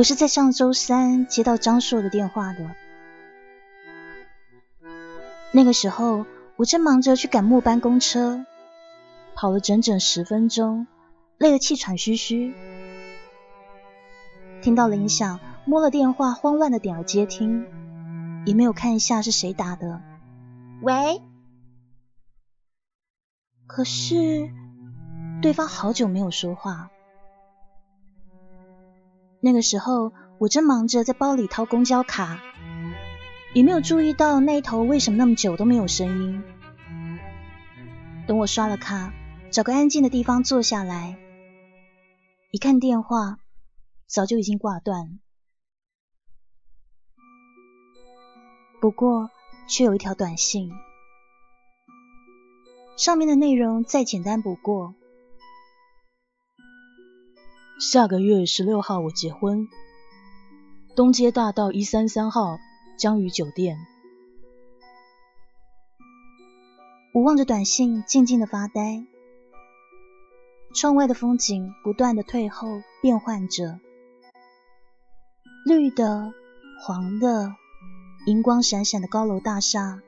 我是在上周三接到张硕的电话的。那个时候，我正忙着去赶末班公车，跑了整整十分钟，累得气喘吁吁。听到铃响，摸了电话，慌乱的点了接听，也没有看一下是谁打的。喂？可是对方好久没有说话。那个时候，我正忙着在包里掏公交卡，也没有注意到那头为什么那么久都没有声音。等我刷了卡，找个安静的地方坐下来，一看电话，早就已经挂断。不过，却有一条短信，上面的内容再简单不过。下个月十六号我结婚，东街大道一三三号江宇酒店。我望着短信，静静的发呆。窗外的风景不断的退后变换着，绿的、黄的、银光闪闪的高楼大厦，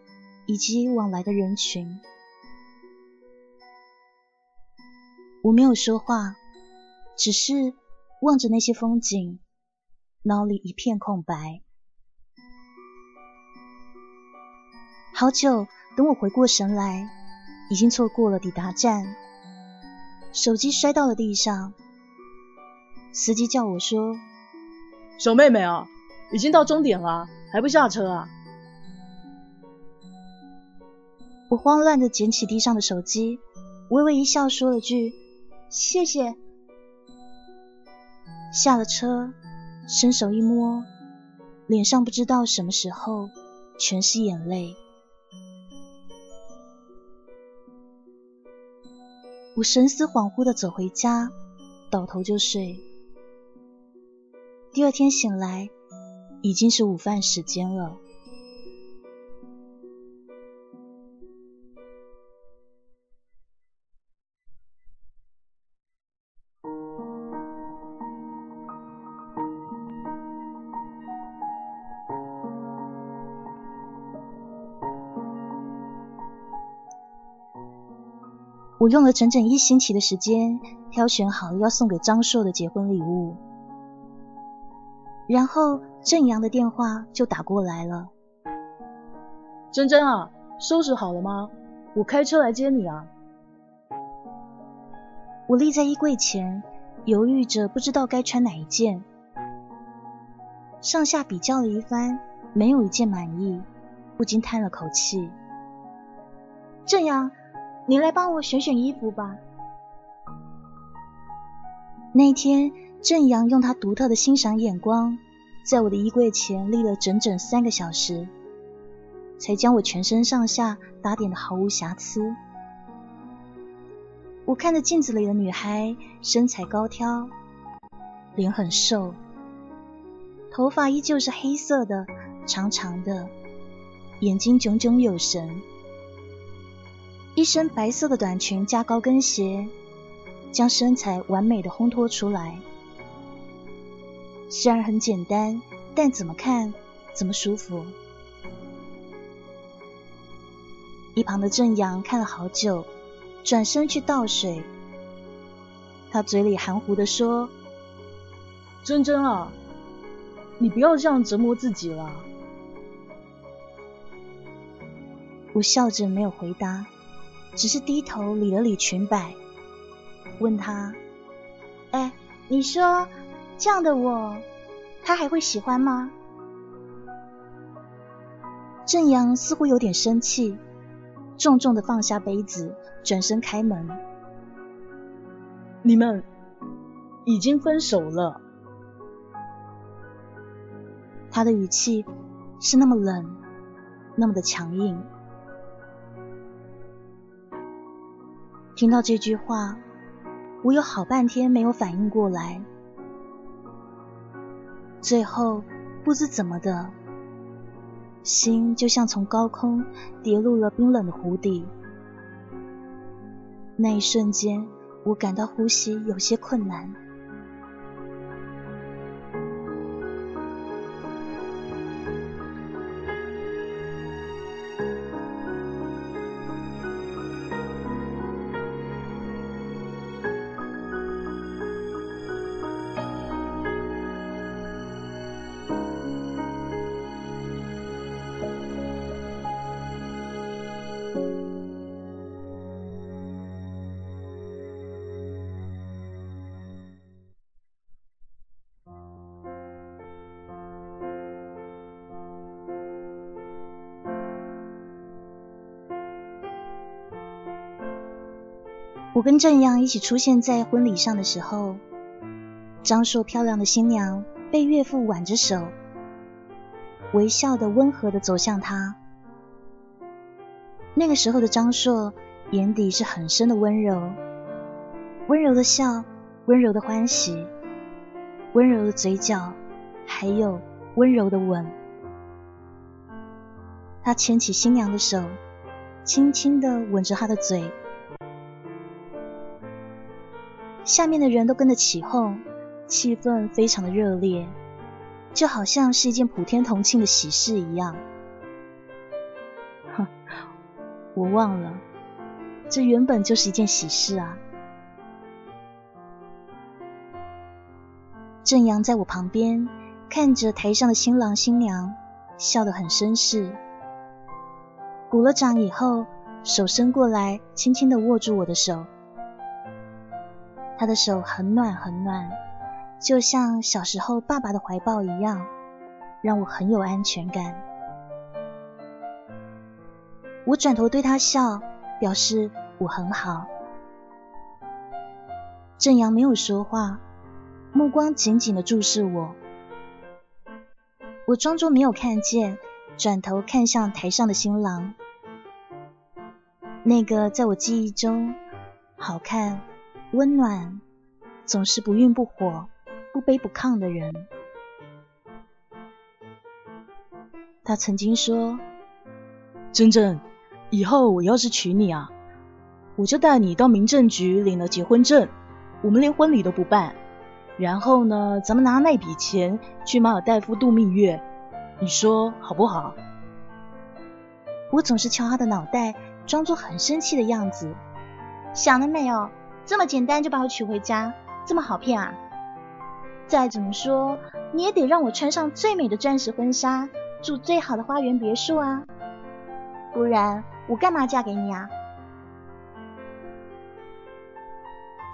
以及往来的人群。我没有说话。只是望着那些风景，脑里一片空白。好久，等我回过神来，已经错过了抵达站，手机摔到了地上。司机叫我说：“小妹妹啊，已经到终点了，还不下车啊？”我慌乱的捡起地上的手机，微微一笑，说了句：“谢谢。”下了车，伸手一摸，脸上不知道什么时候全是眼泪。我神思恍惚的走回家，倒头就睡。第二天醒来，已经是午饭时间了。我用了整整一星期的时间，挑选好要送给张硕的结婚礼物，然后郑阳的电话就打过来了。珍珍啊，收拾好了吗？我开车来接你啊。我立在衣柜前，犹豫着不知道该穿哪一件，上下比较了一番，没有一件满意，不禁叹了口气。郑阳。你来帮我选选衣服吧。那天，正阳用他独特的欣赏眼光，在我的衣柜前立了整整三个小时，才将我全身上下打点的毫无瑕疵。我看着镜子里的女孩，身材高挑，脸很瘦，头发依旧是黑色的，长长的，眼睛炯炯有神。一身白色的短裙加高跟鞋，将身材完美的烘托出来。虽然很简单，但怎么看怎么舒服。一旁的正阳看了好久，转身去倒水。他嘴里含糊的说：“珍珍啊，你不要这样折磨自己了。”我笑着没有回答。只是低头理了理裙摆，问他：“哎，你说这样的我，他还会喜欢吗？”正阳似乎有点生气，重重的放下杯子，转身开门。你们已经分手了。他的语气是那么冷，那么的强硬。听到这句话，我有好半天没有反应过来，最后不知怎么的。心就像从高空跌入了冰冷的湖底，那一瞬间，我感到呼吸有些困难。我跟正阳一起出现在婚礼上的时候，张硕漂亮的新娘被岳父挽着手，微笑的温和的走向他。那个时候的张硕眼底是很深的温柔，温柔的笑，温柔的欢喜，温柔的嘴角，还有温柔的吻。他牵起新娘的手，轻轻的吻着她的嘴。下面的人都跟着起哄，气氛非常的热烈，就好像是一件普天同庆的喜事一样。哼，我忘了，这原本就是一件喜事啊。正阳在我旁边看着台上的新郎新娘，笑得很绅士。鼓了掌以后，手伸过来，轻轻的握住我的手。他的手很暖很暖，就像小时候爸爸的怀抱一样，让我很有安全感。我转头对他笑，表示我很好。正阳没有说话，目光紧紧的注视我。我装作没有看见，转头看向台上的新郎，那个在我记忆中好看。温暖，总是不愠不火、不卑不亢的人。他曾经说：“珍珍，以后我要是娶你啊，我就带你到民政局领了结婚证，我们连婚礼都不办。然后呢，咱们拿那笔钱去马尔代夫度蜜月，你说好不好？”我总是敲他的脑袋，装作很生气的样子。想了没有？这么简单就把我娶回家，这么好骗啊！再怎么说，你也得让我穿上最美的钻石婚纱，住最好的花园别墅啊！不然我干嘛嫁给你啊？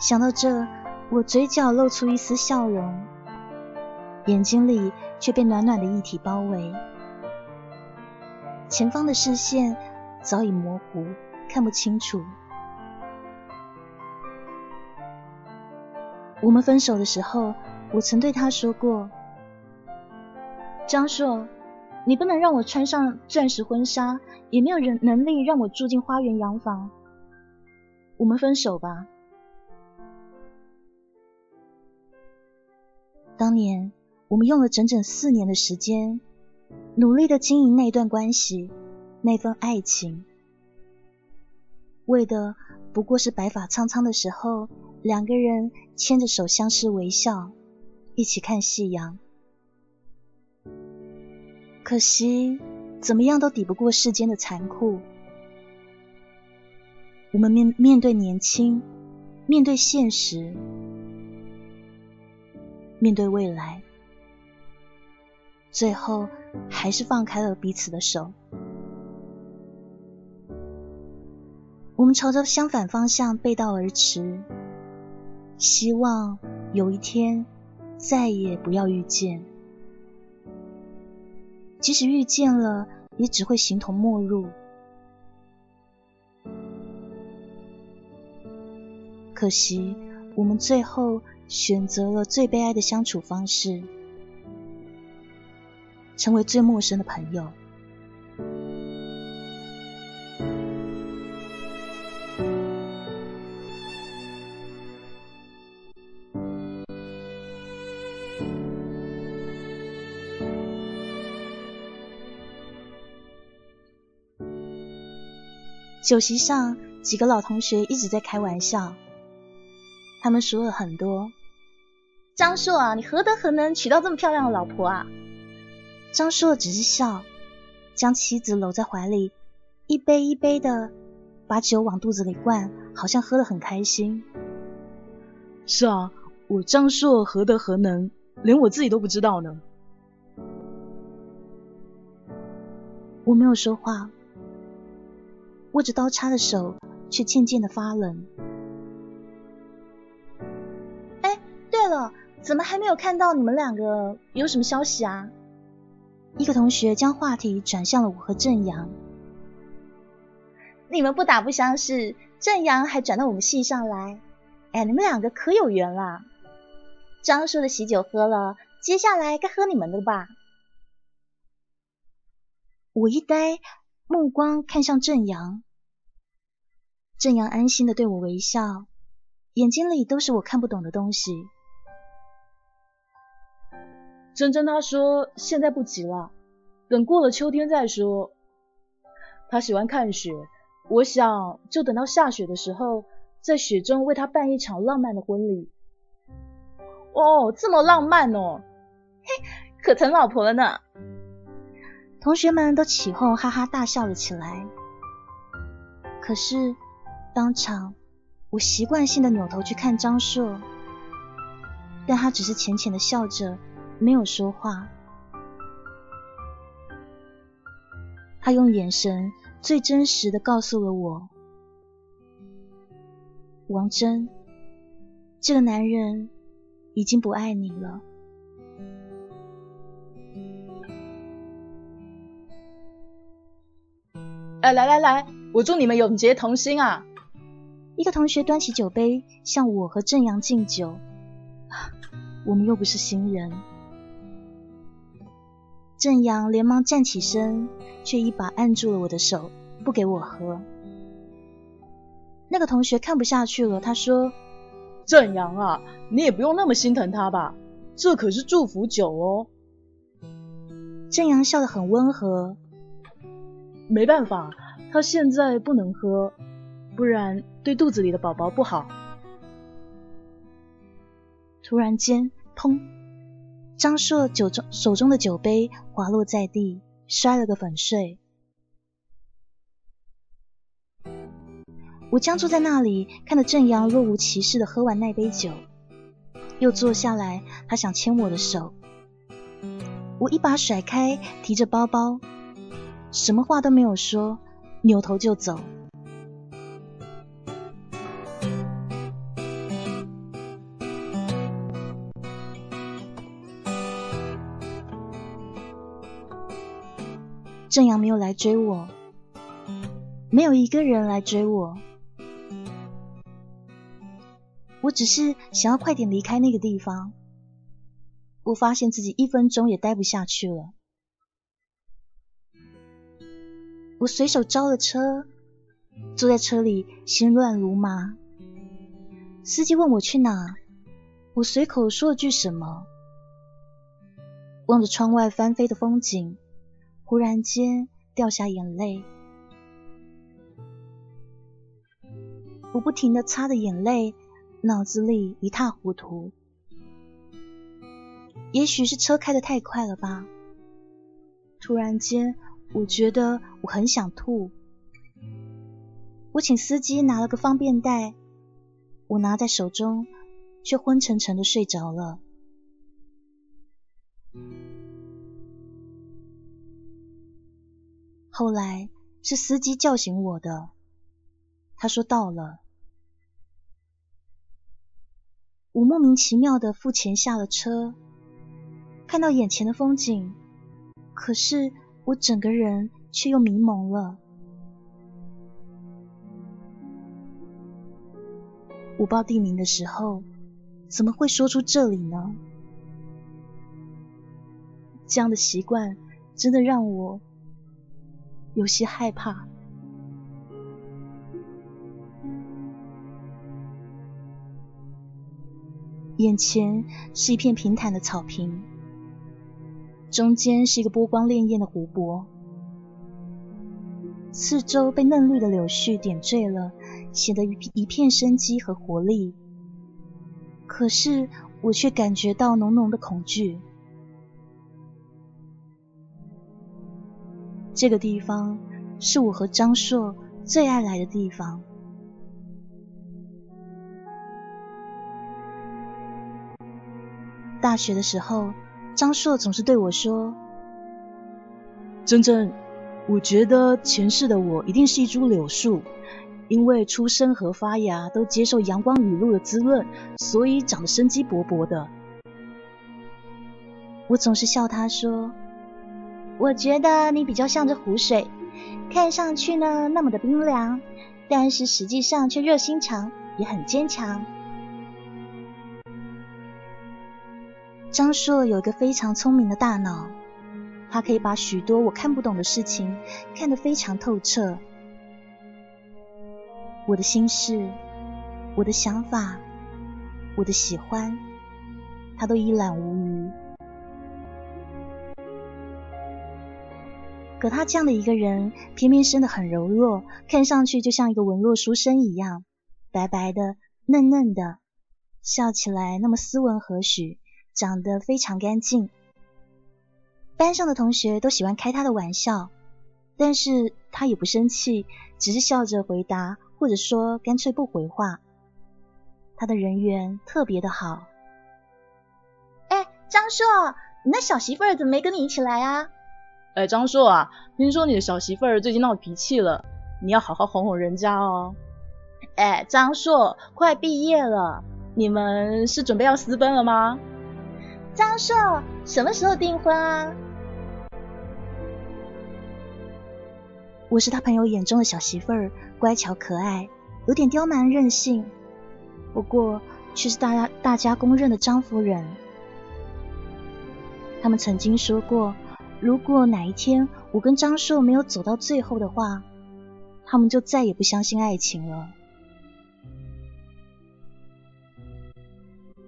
想到这，我嘴角露出一丝笑容，眼睛里却被暖暖的液体包围，前方的视线早已模糊，看不清楚。我们分手的时候，我曾对他说过：“张硕，你不能让我穿上钻石婚纱，也没有人能力让我住进花园洋房。我们分手吧。”当年我们用了整整四年的时间，努力的经营那段关系，那份爱情，为的不过是白发苍苍的时候。两个人牵着手相视微笑，一起看夕阳。可惜，怎么样都抵不过世间的残酷。我们面面对年轻，面对现实，面对未来，最后还是放开了彼此的手。我们朝着相反方向背道而驰。希望有一天再也不要遇见，即使遇见了，也只会形同陌路。可惜，我们最后选择了最悲哀的相处方式，成为最陌生的朋友。酒席上，几个老同学一直在开玩笑。他们说了很多：“张硕啊，你何德何能娶到这么漂亮的老婆啊？”张硕只是笑，将妻子搂在怀里，一杯一杯的把酒往肚子里灌，好像喝得很开心。是啊，我张硕何德何能，连我自己都不知道呢。我没有说话。握着刀叉的手却渐渐的发冷。哎，对了，怎么还没有看到你们两个？有什么消息啊？一个同学将话题转向了我和正阳。你们不打不相识，正阳还转到我们系上来。哎，你们两个可有缘了。张叔的喜酒喝了，接下来该喝你们的吧？我一呆。目光看向正阳，正阳安心的对我微笑，眼睛里都是我看不懂的东西。珍珍她说现在不急了，等过了秋天再说。她喜欢看雪，我想就等到下雪的时候，在雪中为她办一场浪漫的婚礼。哦，这么浪漫哦，嘿，可疼老婆了呢。同学们都起哄，哈哈大笑了起来。可是当场，我习惯性的扭头去看张硕，但他只是浅浅的笑着，没有说话。他用眼神最真实的告诉了我：王真，这个男人已经不爱你了。哎，来来来，我祝你们永结同心啊！一个同学端起酒杯向我和正阳敬酒，我们又不是新人。正阳连忙站起身，却一把按住了我的手，不给我喝。那个同学看不下去了，他说：“正阳啊，你也不用那么心疼他吧，这可是祝福酒哦。”正阳笑得很温和。没办法，他现在不能喝，不然对肚子里的宝宝不好。突然间，砰！张硕酒中手中的酒杯滑落在地，摔了个粉碎。我僵坐在那里，看着正阳若无其事的喝完那杯酒，又坐下来。他想牵我的手，我一把甩开，提着包包。什么话都没有说，扭头就走。正阳没有来追我，没有一个人来追我，我只是想要快点离开那个地方。我发现自己一分钟也待不下去了。我随手招了车，坐在车里心乱如麻。司机问我去哪，我随口说了句什么。望着窗外翻飞的风景，忽然间掉下眼泪。我不停的擦着眼泪，脑子里一塌糊涂。也许是车开的太快了吧。突然间。我觉得我很想吐，我请司机拿了个方便袋，我拿在手中，却昏沉沉的睡着了。后来是司机叫醒我的，他说到了，我莫名其妙的付钱下了车，看到眼前的风景，可是。我整个人却又迷蒙了。我报地名的时候，怎么会说出这里呢？这样的习惯真的让我有些害怕。眼前是一片平坦的草坪，中间是一个波光潋滟的湖泊，四周被嫩绿的柳絮点缀了，显得一片一片生机和活力。可是我却感觉到浓浓的恐惧。这个地方是我和张硕最爱来的地方。大学的时候，张硕总是对我说：“珍珍，我觉得前世的我一定是一株柳树，因为出生和发芽都接受阳光雨露的滋润，所以长得生机勃勃的。”我总是笑他说：“我觉得你比较像这湖水，看上去呢那么的冰凉，但是实际上却热心肠，也很坚强。”张硕有一个非常聪明的大脑，他可以把许多我看不懂的事情看得非常透彻。我的心事、我的想法、我的喜欢，他都一览无余。可他这样的一个人，偏偏生得很柔弱，看上去就像一个文弱书生一样，白白的、嫩嫩的，笑起来那么斯文和煦。长得非常干净，班上的同学都喜欢开他的玩笑，但是他也不生气，只是笑着回答，或者说干脆不回话。他的人缘特别的好。哎，张硕，你那小媳妇儿怎么没跟你一起来啊？哎，张硕啊，听说你的小媳妇儿最近闹脾气了，你要好好哄哄人家哦。哎，张硕，快毕业了，你们是准备要私奔了吗？张硕，什么时候订婚啊？我是他朋友眼中的小媳妇儿，乖巧可爱，有点刁蛮任性，不过却是大家大家公认的张夫人。他们曾经说过，如果哪一天我跟张硕没有走到最后的话，他们就再也不相信爱情了。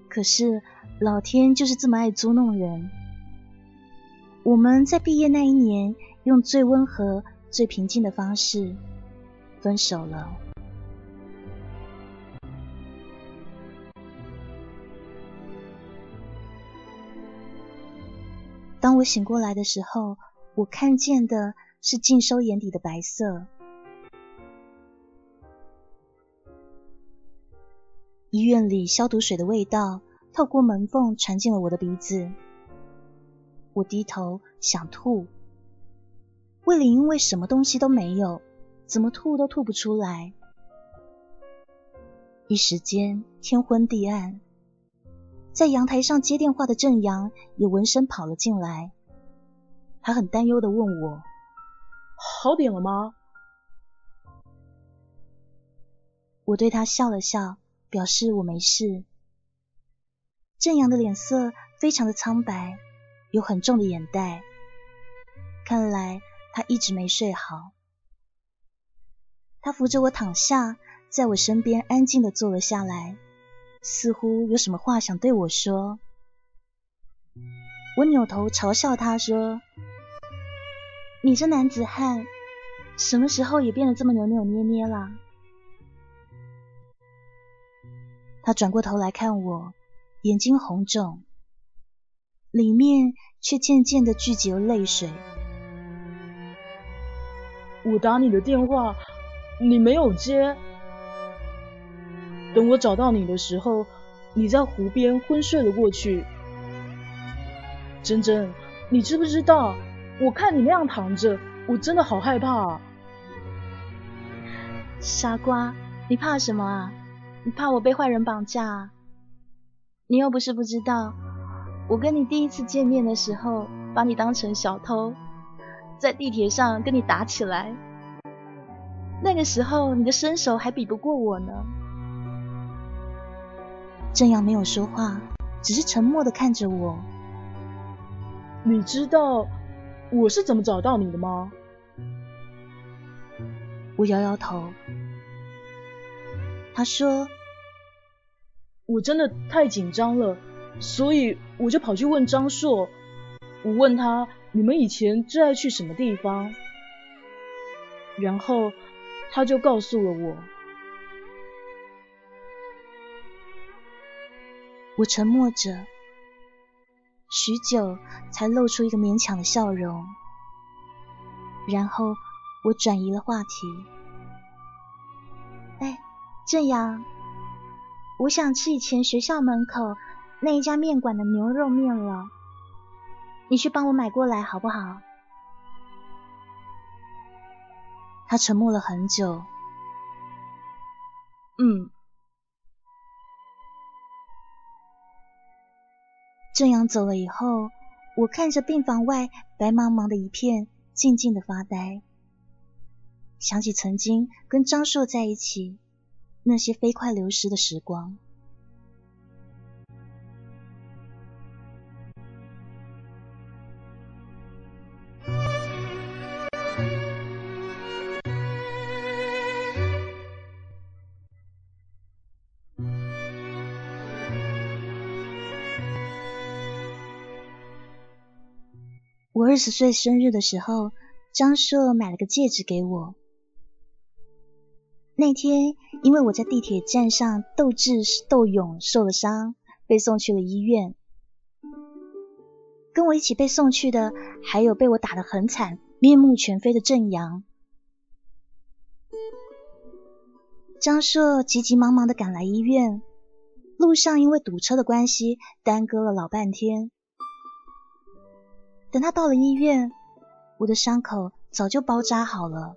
可是。老天就是这么爱捉弄人。我们在毕业那一年，用最温和、最平静的方式分手了。当我醒过来的时候，我看见的是尽收眼底的白色。医院里消毒水的味道。透过门缝传进了我的鼻子，我低头想吐，胃里因为什么东西都没有，怎么吐都吐不出来。一时间天昏地暗，在阳台上接电话的正阳也闻声跑了进来，他很担忧的问我：“好点了吗？”我对他笑了笑，表示我没事。正阳的脸色非常的苍白，有很重的眼袋，看来他一直没睡好。他扶着我躺下，在我身边安静的坐了下来，似乎有什么话想对我说。我扭头嘲笑他说：“你这男子汉，什么时候也变得这么扭扭捏捏了？”他转过头来看我。眼睛红肿，里面却渐渐的聚集了泪水。我打你的电话，你没有接。等我找到你的时候，你在湖边昏睡了过去。珍珍，你知不知道？我看你那样躺着，我真的好害怕。傻瓜，你怕什么啊？你怕我被坏人绑架？你又不是不知道，我跟你第一次见面的时候，把你当成小偷，在地铁上跟你打起来。那个时候你的身手还比不过我呢。正阳没有说话，只是沉默的看着我。你知道我是怎么找到你的吗？我摇摇头。他说：“我真的太紧张了，所以我就跑去问张硕。我问他你们以前最爱去什么地方，然后他就告诉了我。”我沉默着，许久才露出一个勉强的笑容，然后我转移了话题。哎，正阳，我想吃以前学校门口那一家面馆的牛肉面了，你去帮我买过来好不好？他沉默了很久，嗯。正阳走了以后，我看着病房外白茫茫的一片，静静的发呆。想起曾经跟张硕在一起那些飞快流逝的时光。我二十岁生日的时候，张硕买了个戒指给我。那天，因为我在地铁站上斗智斗勇受了伤，被送去了医院。跟我一起被送去的，还有被我打得很惨、面目全非的郑阳。张硕急急忙忙的赶来医院，路上因为堵车的关系，耽搁了老半天。等他到了医院，我的伤口早就包扎好了，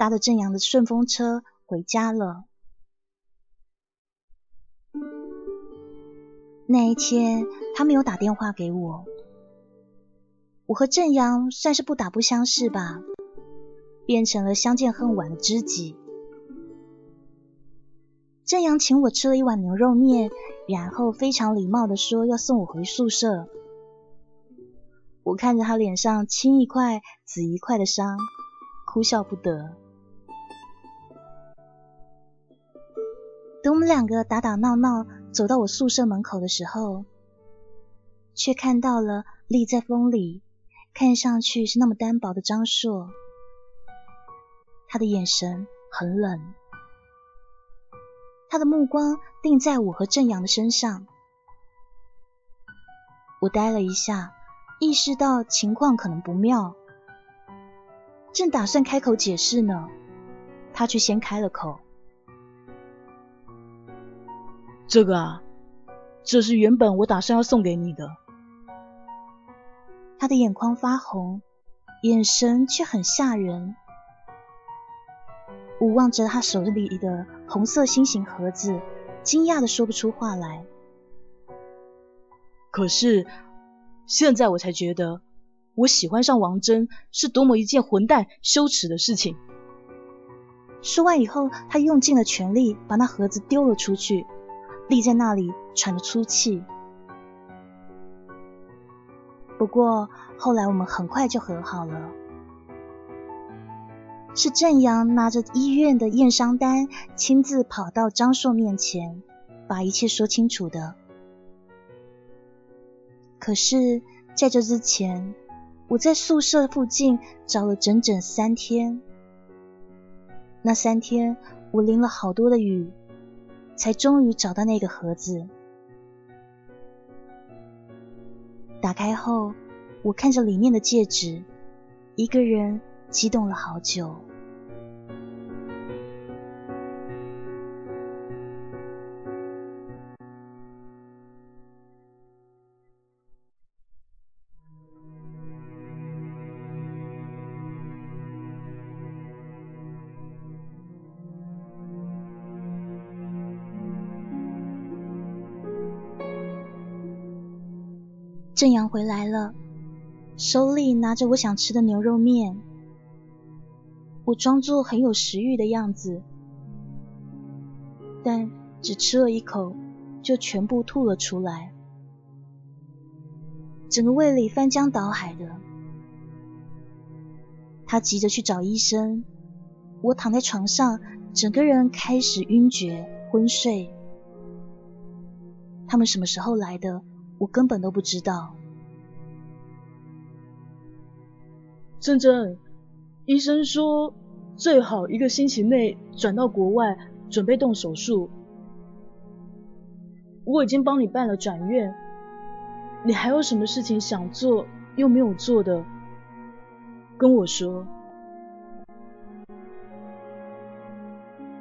搭着正阳的顺风车回家了。那一天，他没有打电话给我。我和正阳算是不打不相识吧，变成了相见恨晚的知己。正阳请我吃了一碗牛肉面，然后非常礼貌的说要送我回宿舍。我看着他脸上青一块紫一块的伤，哭笑不得。等我们两个打打闹闹走到我宿舍门口的时候，却看到了立在风里，看上去是那么单薄的张硕。他的眼神很冷，他的目光定在我和正阳的身上。我呆了一下。意识到情况可能不妙，正打算开口解释呢，他却先开了口：“这个啊，这是原本我打算要送给你的。”他的眼眶发红，眼神却很吓人。我望着他手里的红色心形盒子，惊讶的说不出话来。可是。现在我才觉得，我喜欢上王真是多么一件混蛋、羞耻的事情。说完以后，他用尽了全力把那盒子丢了出去，立在那里喘着粗气。不过后来我们很快就和好了。是正阳拿着医院的验伤单，亲自跑到张硕面前，把一切说清楚的。可是，在这之前，我在宿舍附近找了整整三天。那三天，我淋了好多的雨，才终于找到那个盒子。打开后，我看着里面的戒指，一个人激动了好久。正阳回来了，手里拿着我想吃的牛肉面。我装作很有食欲的样子，但只吃了一口就全部吐了出来，整个胃里翻江倒海的。他急着去找医生，我躺在床上，整个人开始晕厥昏睡。他们什么时候来的，我根本都不知道。珍珍，医生说最好一个星期内转到国外，准备动手术。我已经帮你办了转院，你还有什么事情想做又没有做的？跟我说。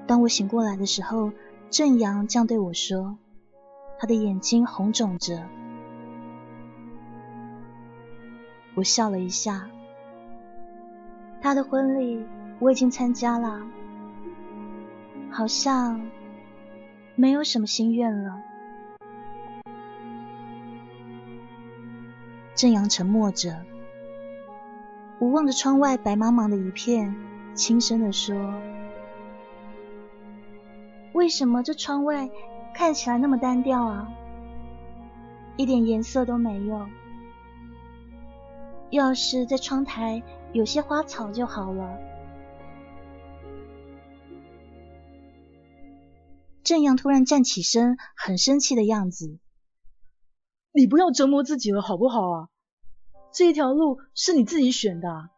当我醒过来的时候，正阳这样对我说，他的眼睛红肿着。我笑了一下。他的婚礼我已经参加了，好像没有什么心愿了。正阳沉默着。我望着窗外白茫茫的一片，轻声的说：“为什么这窗外看起来那么单调啊？一点颜色都没有。要是在窗台有些花草就好了。”正阳突然站起身，很生气的样子：“你不要折磨自己了，好不好啊？”这一条路是你自己选的，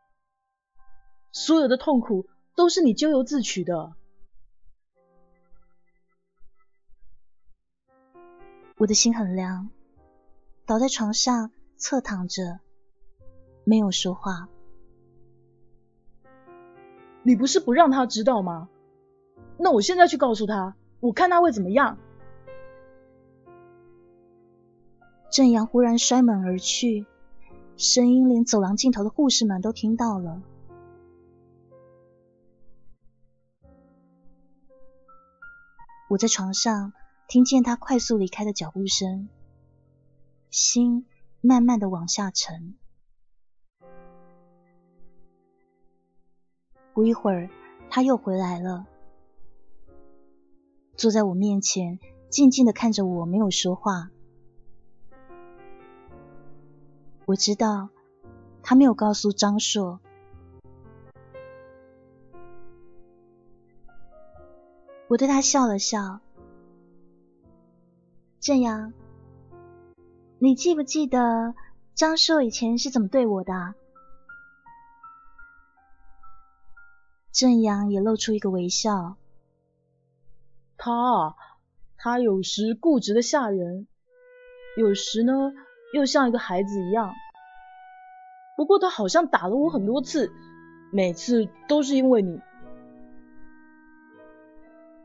所有的痛苦都是你咎由自取的。我的心很凉，倒在床上侧躺着，没有说话。你不是不让他知道吗？那我现在去告诉他，我看他会怎么样。正阳忽然摔门而去。声音连走廊尽头的护士们都听到了。我在床上听见他快速离开的脚步声，心慢慢的往下沉。不一会儿，他又回来了，坐在我面前，静静的看着我，没有说话。我知道他没有告诉张硕。我对他笑了笑。正阳，你记不记得张硕以前是怎么对我的？正阳也露出一个微笑。他，他有时固执的吓人，有时呢。又像一个孩子一样，不过他好像打了我很多次，每次都是因为你。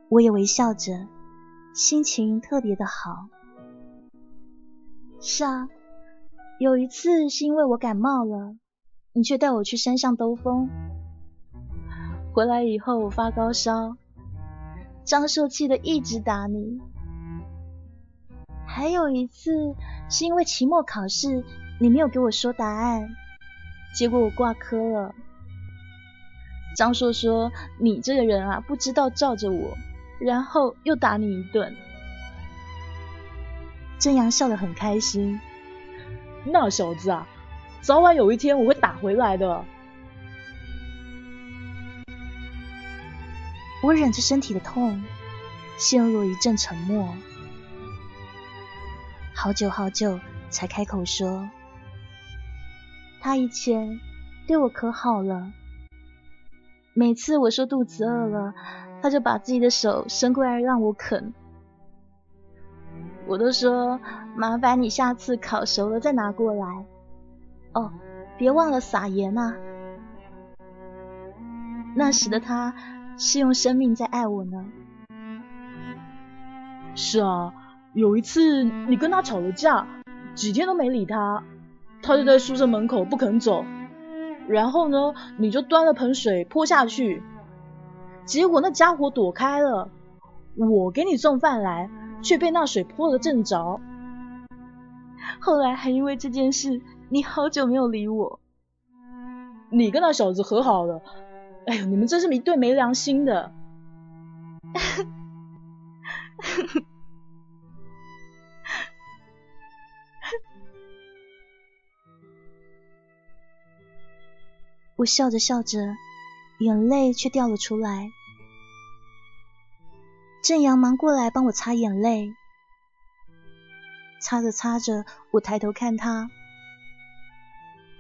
我也微笑着，心情特别的好。是啊，有一次是因为我感冒了，你却带我去山上兜风。回来以后我发高烧，张硕气的一直打你。还有一次。是因为期末考试你没有给我说答案，结果我挂科了。张硕说你这个人啊，不知道罩着我，然后又打你一顿。正阳笑得很开心。那小子啊，早晚有一天我会打回来的。我忍着身体的痛，陷入一阵沉默。好久好久才开口说，他以前对我可好了。每次我说肚子饿了，他就把自己的手伸过来让我啃。我都说麻烦你下次烤熟了再拿过来。哦，别忘了撒盐啊。那时的他是用生命在爱我呢。是啊。有一次你跟他吵了架，几天都没理他，他就在宿舍门口不肯走。然后呢，你就端了盆水泼下去，结果那家伙躲开了。我给你送饭来，却被那水泼了正着。后来还因为这件事你好久没有理我。你跟那小子和好了？哎呦，你们真是一对没良心的。我笑着笑着，眼泪却掉了出来。正阳忙过来帮我擦眼泪，擦着擦着，我抬头看他，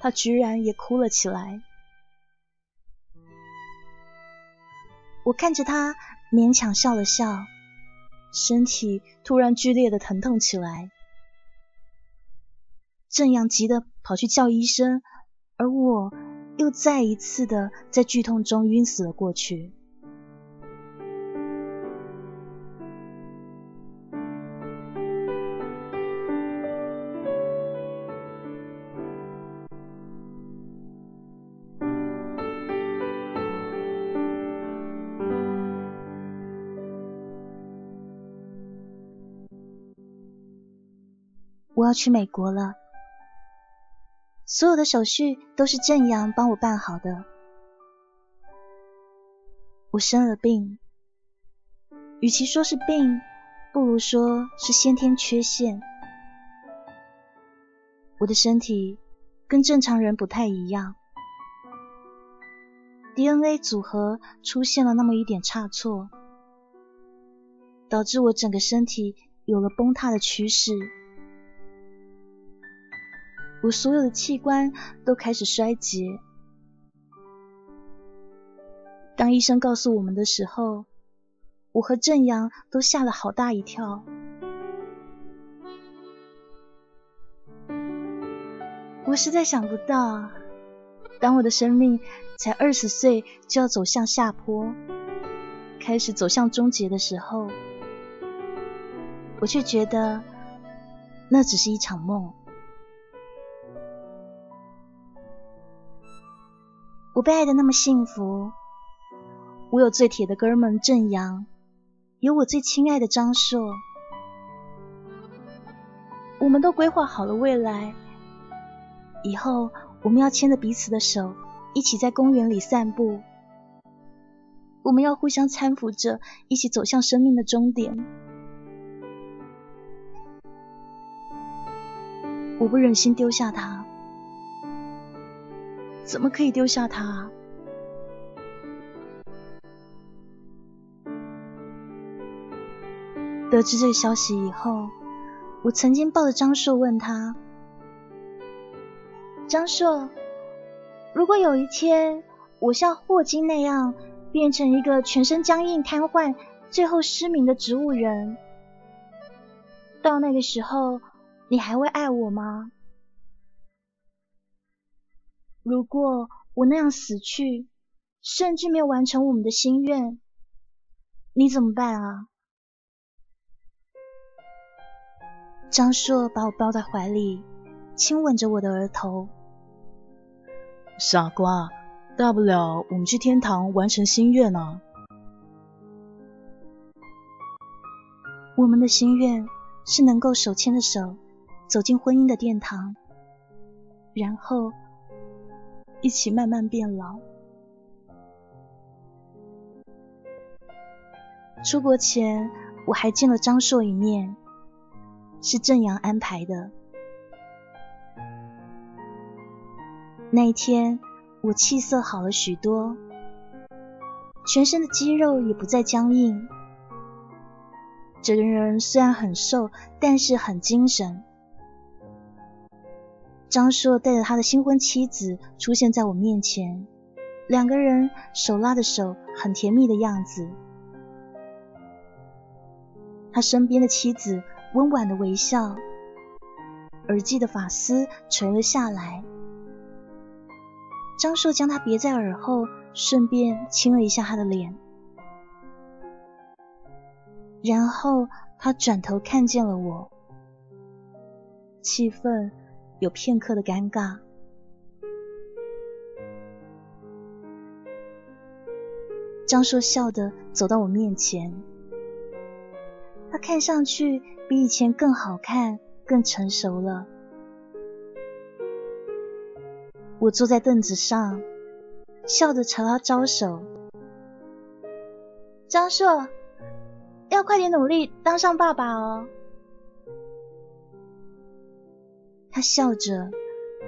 他居然也哭了起来。我看着他，勉强笑了笑，身体突然剧烈的疼痛起来。正阳急得跑去叫医生，而我。又再一次的在剧痛中晕死了过去。我要去美国了。所有的手续都是正阳帮我办好的。我生了病，与其说是病，不如说是先天缺陷。我的身体跟正常人不太一样，DNA 组合出现了那么一点差错，导致我整个身体有了崩塌的趋势。我所有的器官都开始衰竭。当医生告诉我们的时候，我和正阳都吓了好大一跳。我实在想不到，当我的生命才二十岁就要走向下坡，开始走向终结的时候，我却觉得那只是一场梦。我被爱的那么幸福，我有最铁的哥们郑阳，有我最亲爱的张硕，我们都规划好了未来，以后我们要牵着彼此的手，一起在公园里散步，我们要互相搀扶着，一起走向生命的终点。我不忍心丢下他。怎么可以丢下他？得知这个消息以后，我曾经抱着张硕问他：“张硕，如果有一天我像霍金那样变成一个全身僵硬、瘫痪、最后失明的植物人，到那个时候，你还会爱我吗？”如果我那样死去，甚至没有完成我们的心愿，你怎么办啊？张硕把我抱在怀里，亲吻着我的额头。傻瓜，大不了我们去天堂完成心愿啊。我们的心愿是能够手牵着手走进婚姻的殿堂，然后。一起慢慢变老。出国前，我还见了张硕一面，是正阳安排的。那一天，我气色好了许多，全身的肌肉也不再僵硬，整个人虽然很瘦，但是很精神。张硕带着他的新婚妻子出现在我面前，两个人手拉着手，很甜蜜的样子。他身边的妻子温婉的微笑，耳际的发丝垂了下来。张硕将她别在耳后，顺便亲了一下她的脸，然后他转头看见了我，气氛。有片刻的尴尬。张硕笑的走到我面前，他看上去比以前更好看、更成熟了。我坐在凳子上，笑着朝他招手。张硕，要快点努力当上爸爸哦。他笑着，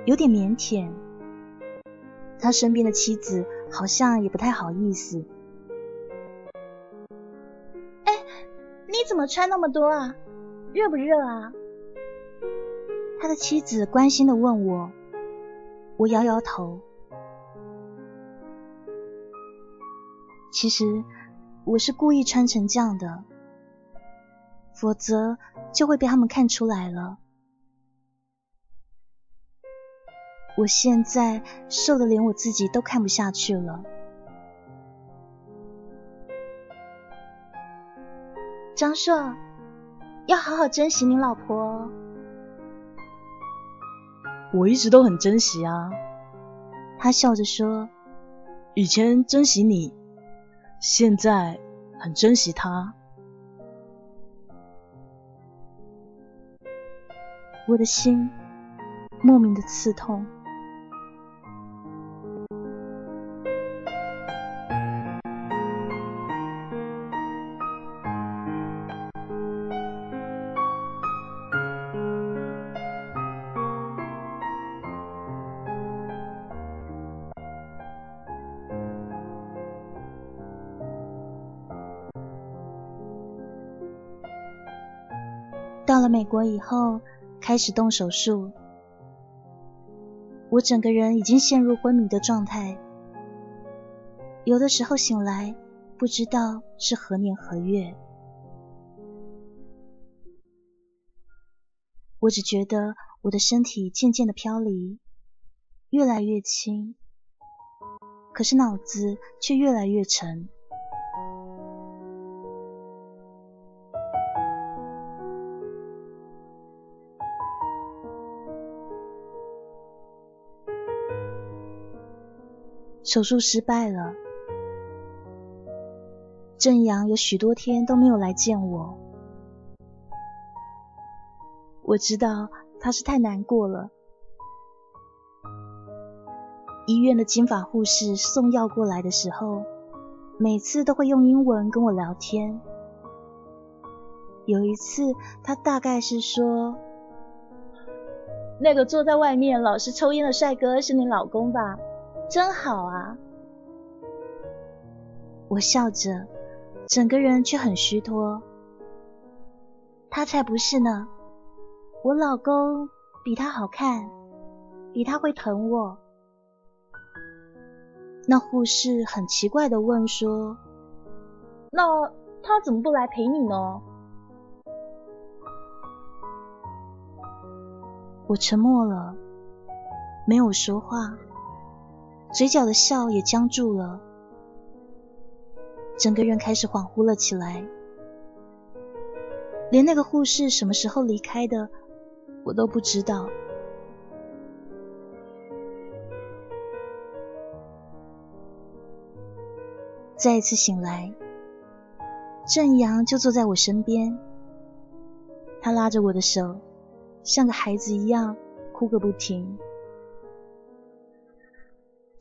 有点腼腆。他身边的妻子好像也不太好意思。哎，你怎么穿那么多啊？热不热啊？他的妻子关心的问我。我摇摇头。其实我是故意穿成这样的，否则就会被他们看出来了。我现在瘦的连我自己都看不下去了。张硕，要好好珍惜你老婆。我一直都很珍惜啊。他笑着说：“以前珍惜你，现在很珍惜他。”我的心莫名的刺痛。国以后，开始动手术，我整个人已经陷入昏迷的状态，有的时候醒来不知道是何年何月，我只觉得我的身体渐渐的飘离，越来越轻，可是脑子却越来越沉。手术失败了，正阳有许多天都没有来见我。我知道他是太难过了。医院的金发护士送药过来的时候，每次都会用英文跟我聊天。有一次，他大概是说：“那个坐在外面老是抽烟的帅哥是你老公吧？”真好啊！我笑着，整个人却很虚脱。他才不是呢，我老公比他好看，比他会疼我。那护士很奇怪的问说：“那他怎么不来陪你呢？”我沉默了，没有说话。嘴角的笑也僵住了，整个人开始恍惚了起来，连那个护士什么时候离开的，我都不知道。再一次醒来，郑阳就坐在我身边，他拉着我的手，像个孩子一样哭个不停。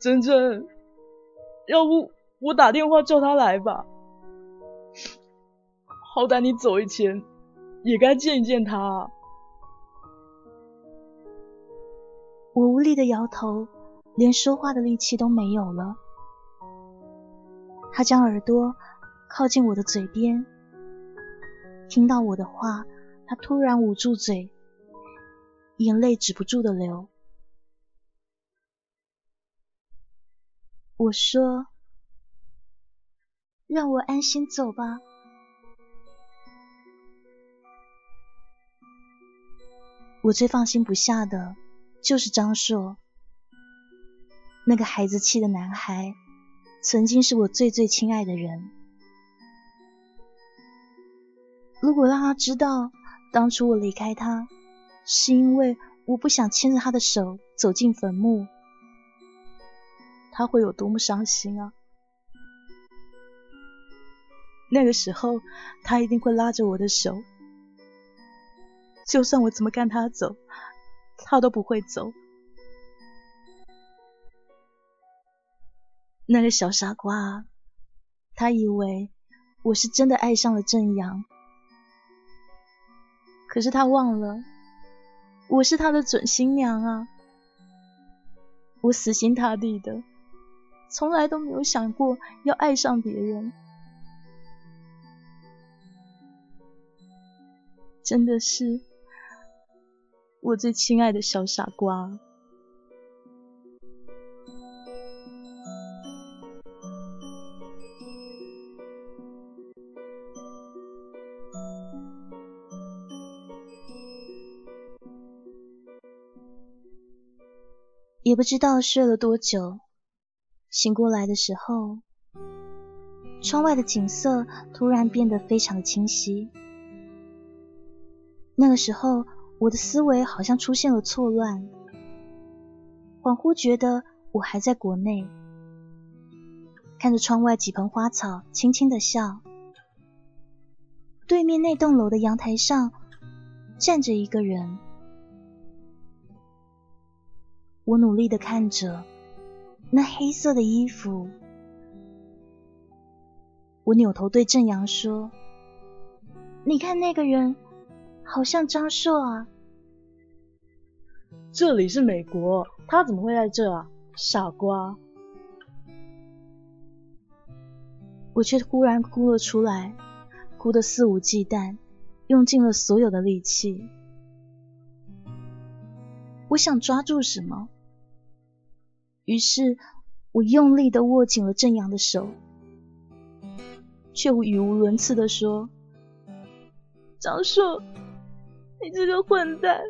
珍珍，要不我打电话叫他来吧？好歹你走以前也该见一见他。我无力的摇头，连说话的力气都没有了。他将耳朵靠近我的嘴边，听到我的话，他突然捂住嘴，眼泪止不住的流。我说：“让我安心走吧。”我最放心不下的就是张硕，那个孩子气的男孩，曾经是我最最亲爱的人。如果让他知道当初我离开他，是因为我不想牵着他的手走进坟墓。他会有多么伤心啊！那个时候，他一定会拉着我的手，就算我怎么赶他走，他都不会走。那个小傻瓜，他以为我是真的爱上了正阳，可是他忘了，我是他的准新娘啊！我死心塌地的，从来都没有想过要爱上别人，真的是我最亲爱的小傻瓜。也不知道睡了多久，醒过来的时候，窗外的景色突然变得非常的清晰。那个时候，我的思维好像出现了错乱，恍惚觉得我还在国内，看着窗外几盆花草，轻轻的笑。对面那栋楼的阳台上站着一个人。我努力的看着那黑色的衣服，我扭头对正阳说：“你看那个人，好像张硕啊。”这里是美国，他怎么会在这啊？傻瓜！我却忽然哭了出来，哭得肆无忌惮，用尽了所有的力气。我想抓住什么？于是我用力的握紧了正阳的手，却语无伦次的说：“张硕，你这个混蛋，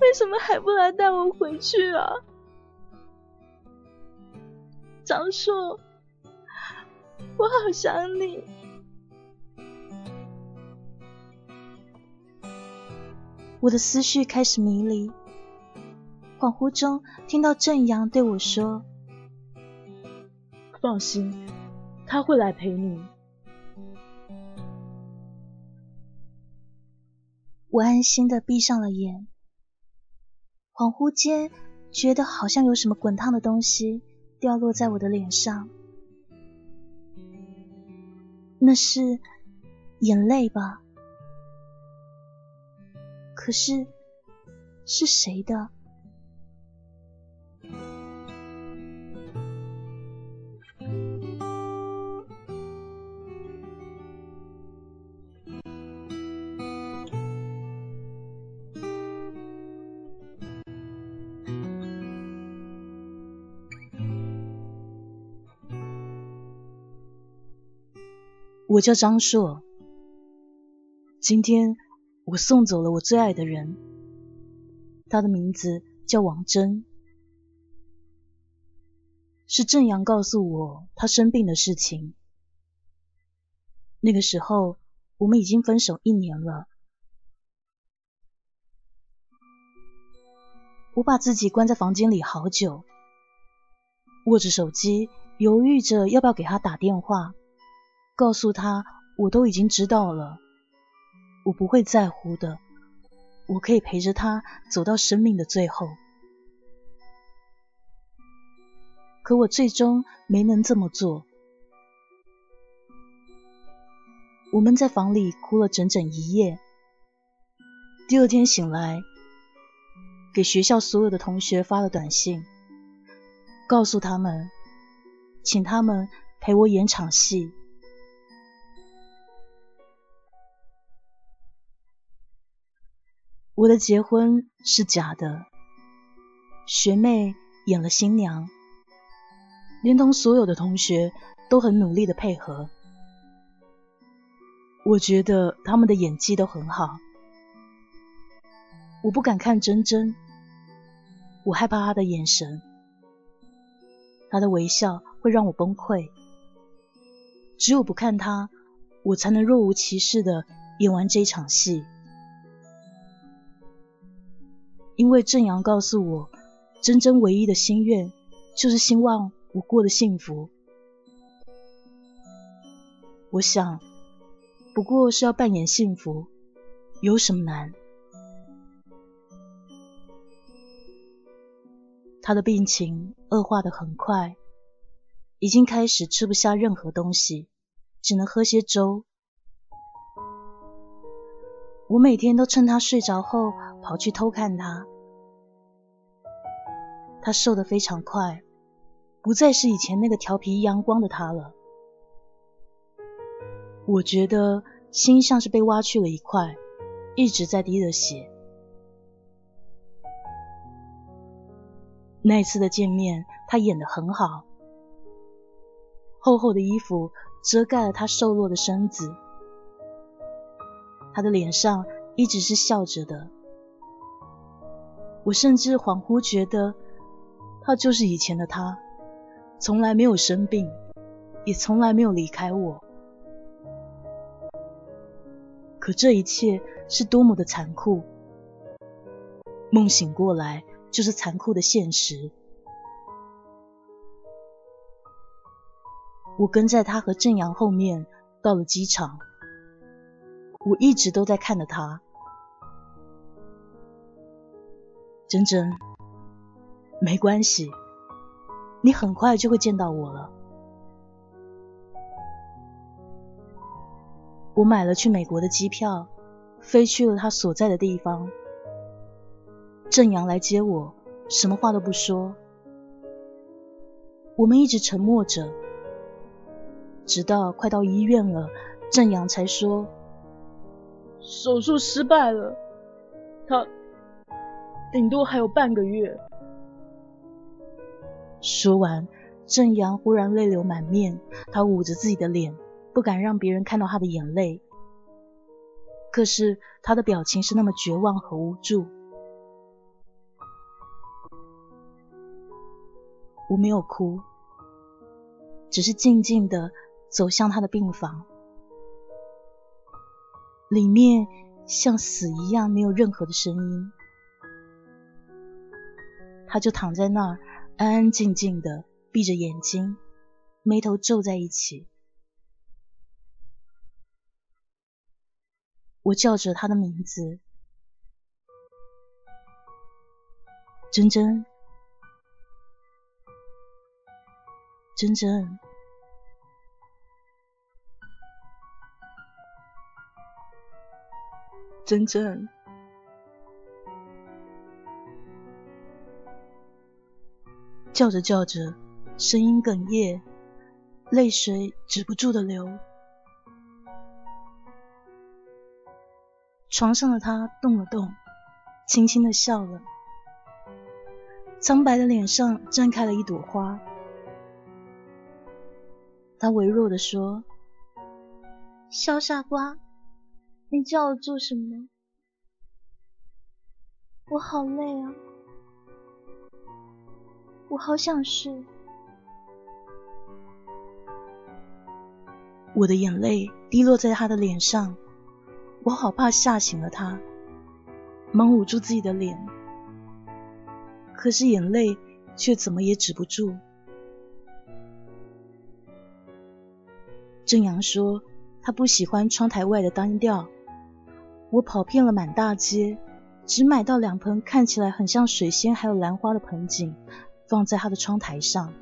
为什么还不来带我回去啊？张硕，我好想你。”我的思绪开始迷离。恍惚中听到正阳对我说：“放心，他会来陪你。”我安心的闭上了眼，恍惚间觉得好像有什么滚烫的东西掉落在我的脸上，那是眼泪吧？可是是谁的？我叫张硕，今天我送走了我最爱的人，他的名字叫王真，是正阳告诉我他生病的事情。那个时候我们已经分手一年了，我把自己关在房间里好久，握着手机，犹豫着要不要给他打电话。告诉他，我都已经知道了，我不会在乎的，我可以陪着他走到生命的最后。可我最终没能这么做。我们在房里哭了整整一夜。第二天醒来，给学校所有的同学发了短信，告诉他们，请他们陪我演场戏。我的结婚是假的，学妹演了新娘，连同所有的同学都很努力的配合。我觉得他们的演技都很好，我不敢看真真，我害怕她的眼神，她的微笑会让我崩溃。只有不看她，我才能若无其事的演完这一场戏。因为正阳告诉我，真真唯一的心愿就是希望我过得幸福。我想，不过是要扮演幸福，有什么难？他的病情恶化的很快，已经开始吃不下任何东西，只能喝些粥。我每天都趁他睡着后跑去偷看他。他瘦得非常快，不再是以前那个调皮阳光的他了。我觉得心像是被挖去了一块，一直在滴着血。那次的见面，他演得很好。厚厚的衣服遮盖了他瘦弱的身子，他的脸上一直是笑着的。我甚至恍惚觉得，他就是以前的他，从来没有生病，也从来没有离开我。可这一切是多么的残酷！梦醒过来。就是残酷的现实。我跟在他和正阳后面到了机场，我一直都在看着他。珍珍，没关系，你很快就会见到我了。我买了去美国的机票，飞去了他所在的地方。正阳来接我，什么话都不说。我们一直沉默着，直到快到医院了，正阳才说：“手术失败了，他顶多还有半个月。”说完，正阳忽然泪流满面，他捂着自己的脸，不敢让别人看到他的眼泪。可是他的表情是那么绝望和无助。我没有哭，只是静静的走向他的病房，里面像死一样，没有任何的声音。他就躺在那儿，安安静静的闭着眼睛，眉头皱在一起。我叫着他的名字，珍珍。珍珍，珍珍，叫着叫着，声音哽咽，泪水止不住的流。床上的他动了动，轻轻的笑了，苍白的脸上绽开了一朵花。他微弱的说：“小傻瓜，你叫我做什么？我好累啊，我好想睡。”我的眼泪滴落在他的脸上，我好怕吓醒了他，忙捂住自己的脸，可是眼泪却怎么也止不住。正阳说：“他不喜欢窗台外的单调。”我跑遍了满大街，只买到两盆看起来很像水仙还有兰花的盆景，放在他的窗台上。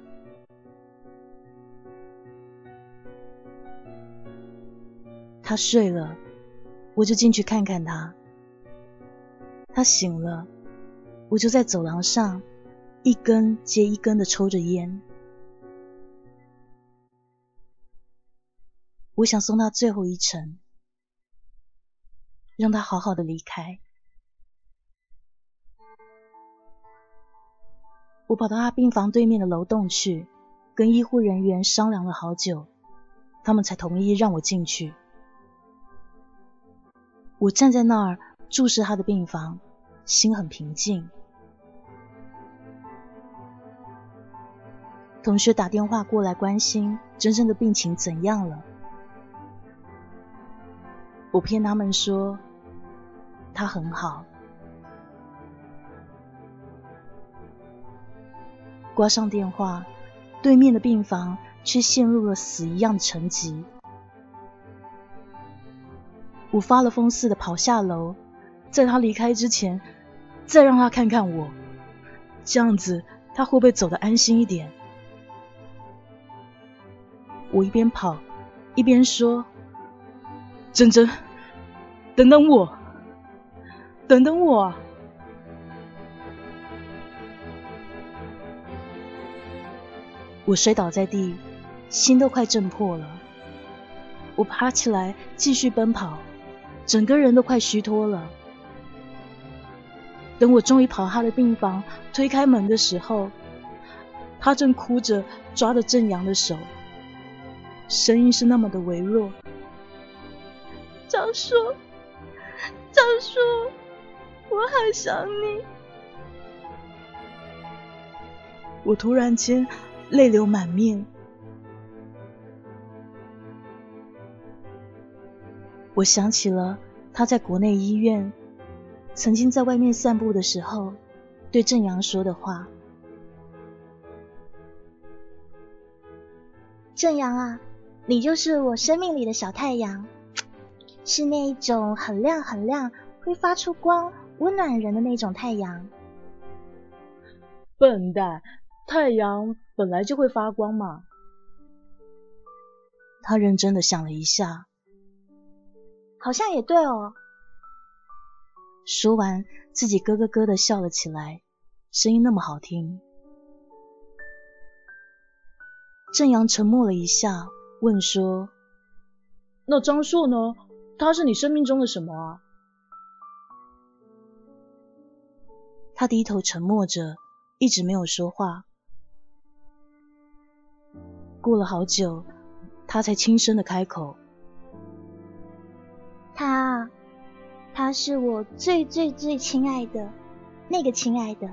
他睡了，我就进去看看他。他醒了，我就在走廊上一根接一根的抽着烟。我想送他最后一程，让他好好的离开。我跑到他病房对面的楼栋去，跟医护人员商量了好久，他们才同意让我进去。我站在那儿注视他的病房，心很平静。同学打电话过来关心真正的病情怎样了。我骗他们说他很好。挂上电话，对面的病房却陷入了死一样的沉寂。我发了疯似的跑下楼，在他离开之前，再让他看看我，这样子他会不会走得安心一点？我一边跑一边说：“珍珍，等等我，等等我。”我摔倒在地，心都快震破了。我爬起来继续奔跑，整个人都快虚脱了。等我终于跑他的病房，推开门的时候，他正哭着抓着正阳的手，声音是那么的微弱：“张叔，张叔，我好想你。”我突然间泪流满面。我想起了他在国内医院。曾经在外面散步的时候，对正阳说的话：“正阳啊，你就是我生命里的小太阳，是那一种很亮很亮，会发出光，温暖人的那种太阳。”笨蛋，太阳本来就会发光嘛。他认真的想了一下，好像也对哦。说完，自己咯咯咯的笑了起来，声音那么好听。正阳沉默了一下，问说：“那张硕呢？他是你生命中的什么啊？”他低头沉默着，一直没有说话。过了好久，他才轻声的开口：“他。”他是我最最最亲爱的那个亲爱的，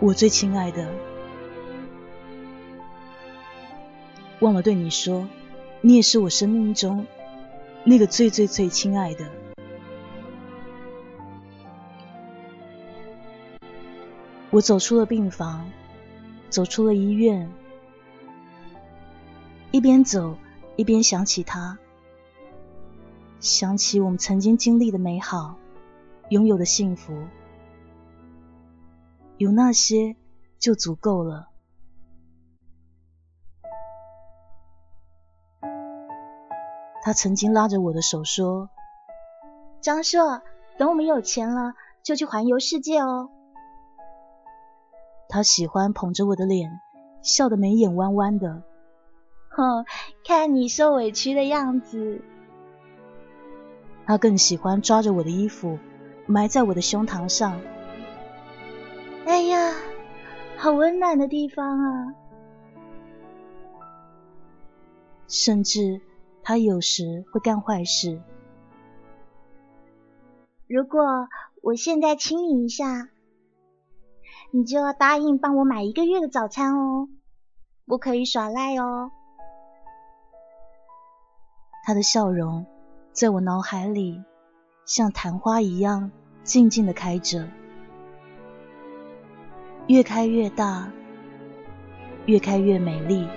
我最亲爱的，忘了对你说，你也是我生命中那个最最最亲爱的。我走出了病房，走出了医院，一边走。一边想起他，想起我们曾经经历的美好，拥有的幸福，有那些就足够了。他曾经拉着我的手说：“张硕，等我们有钱了，就去环游世界哦。”他喜欢捧着我的脸，笑得眉眼弯弯的。哼，看你受委屈的样子。他更喜欢抓着我的衣服，埋在我的胸膛上。哎呀，好温暖的地方啊！甚至他有时会干坏事。如果我现在亲你一下，你就要答应帮我买一个月的早餐哦，不可以耍赖哦。他的笑容在我脑海里像昙花一样静静的开着，越开越大，越开越美丽。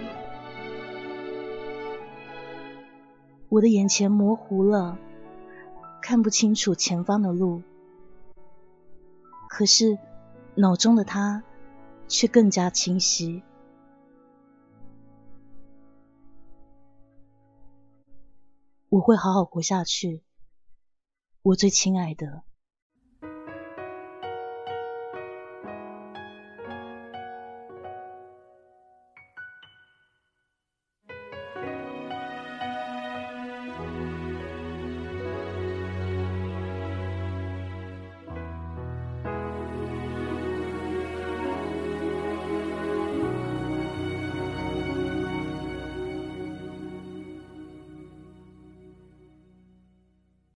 我的眼前模糊了，看不清楚前方的路，可是脑中的他却更加清晰。我会好好活下去，我最亲爱的。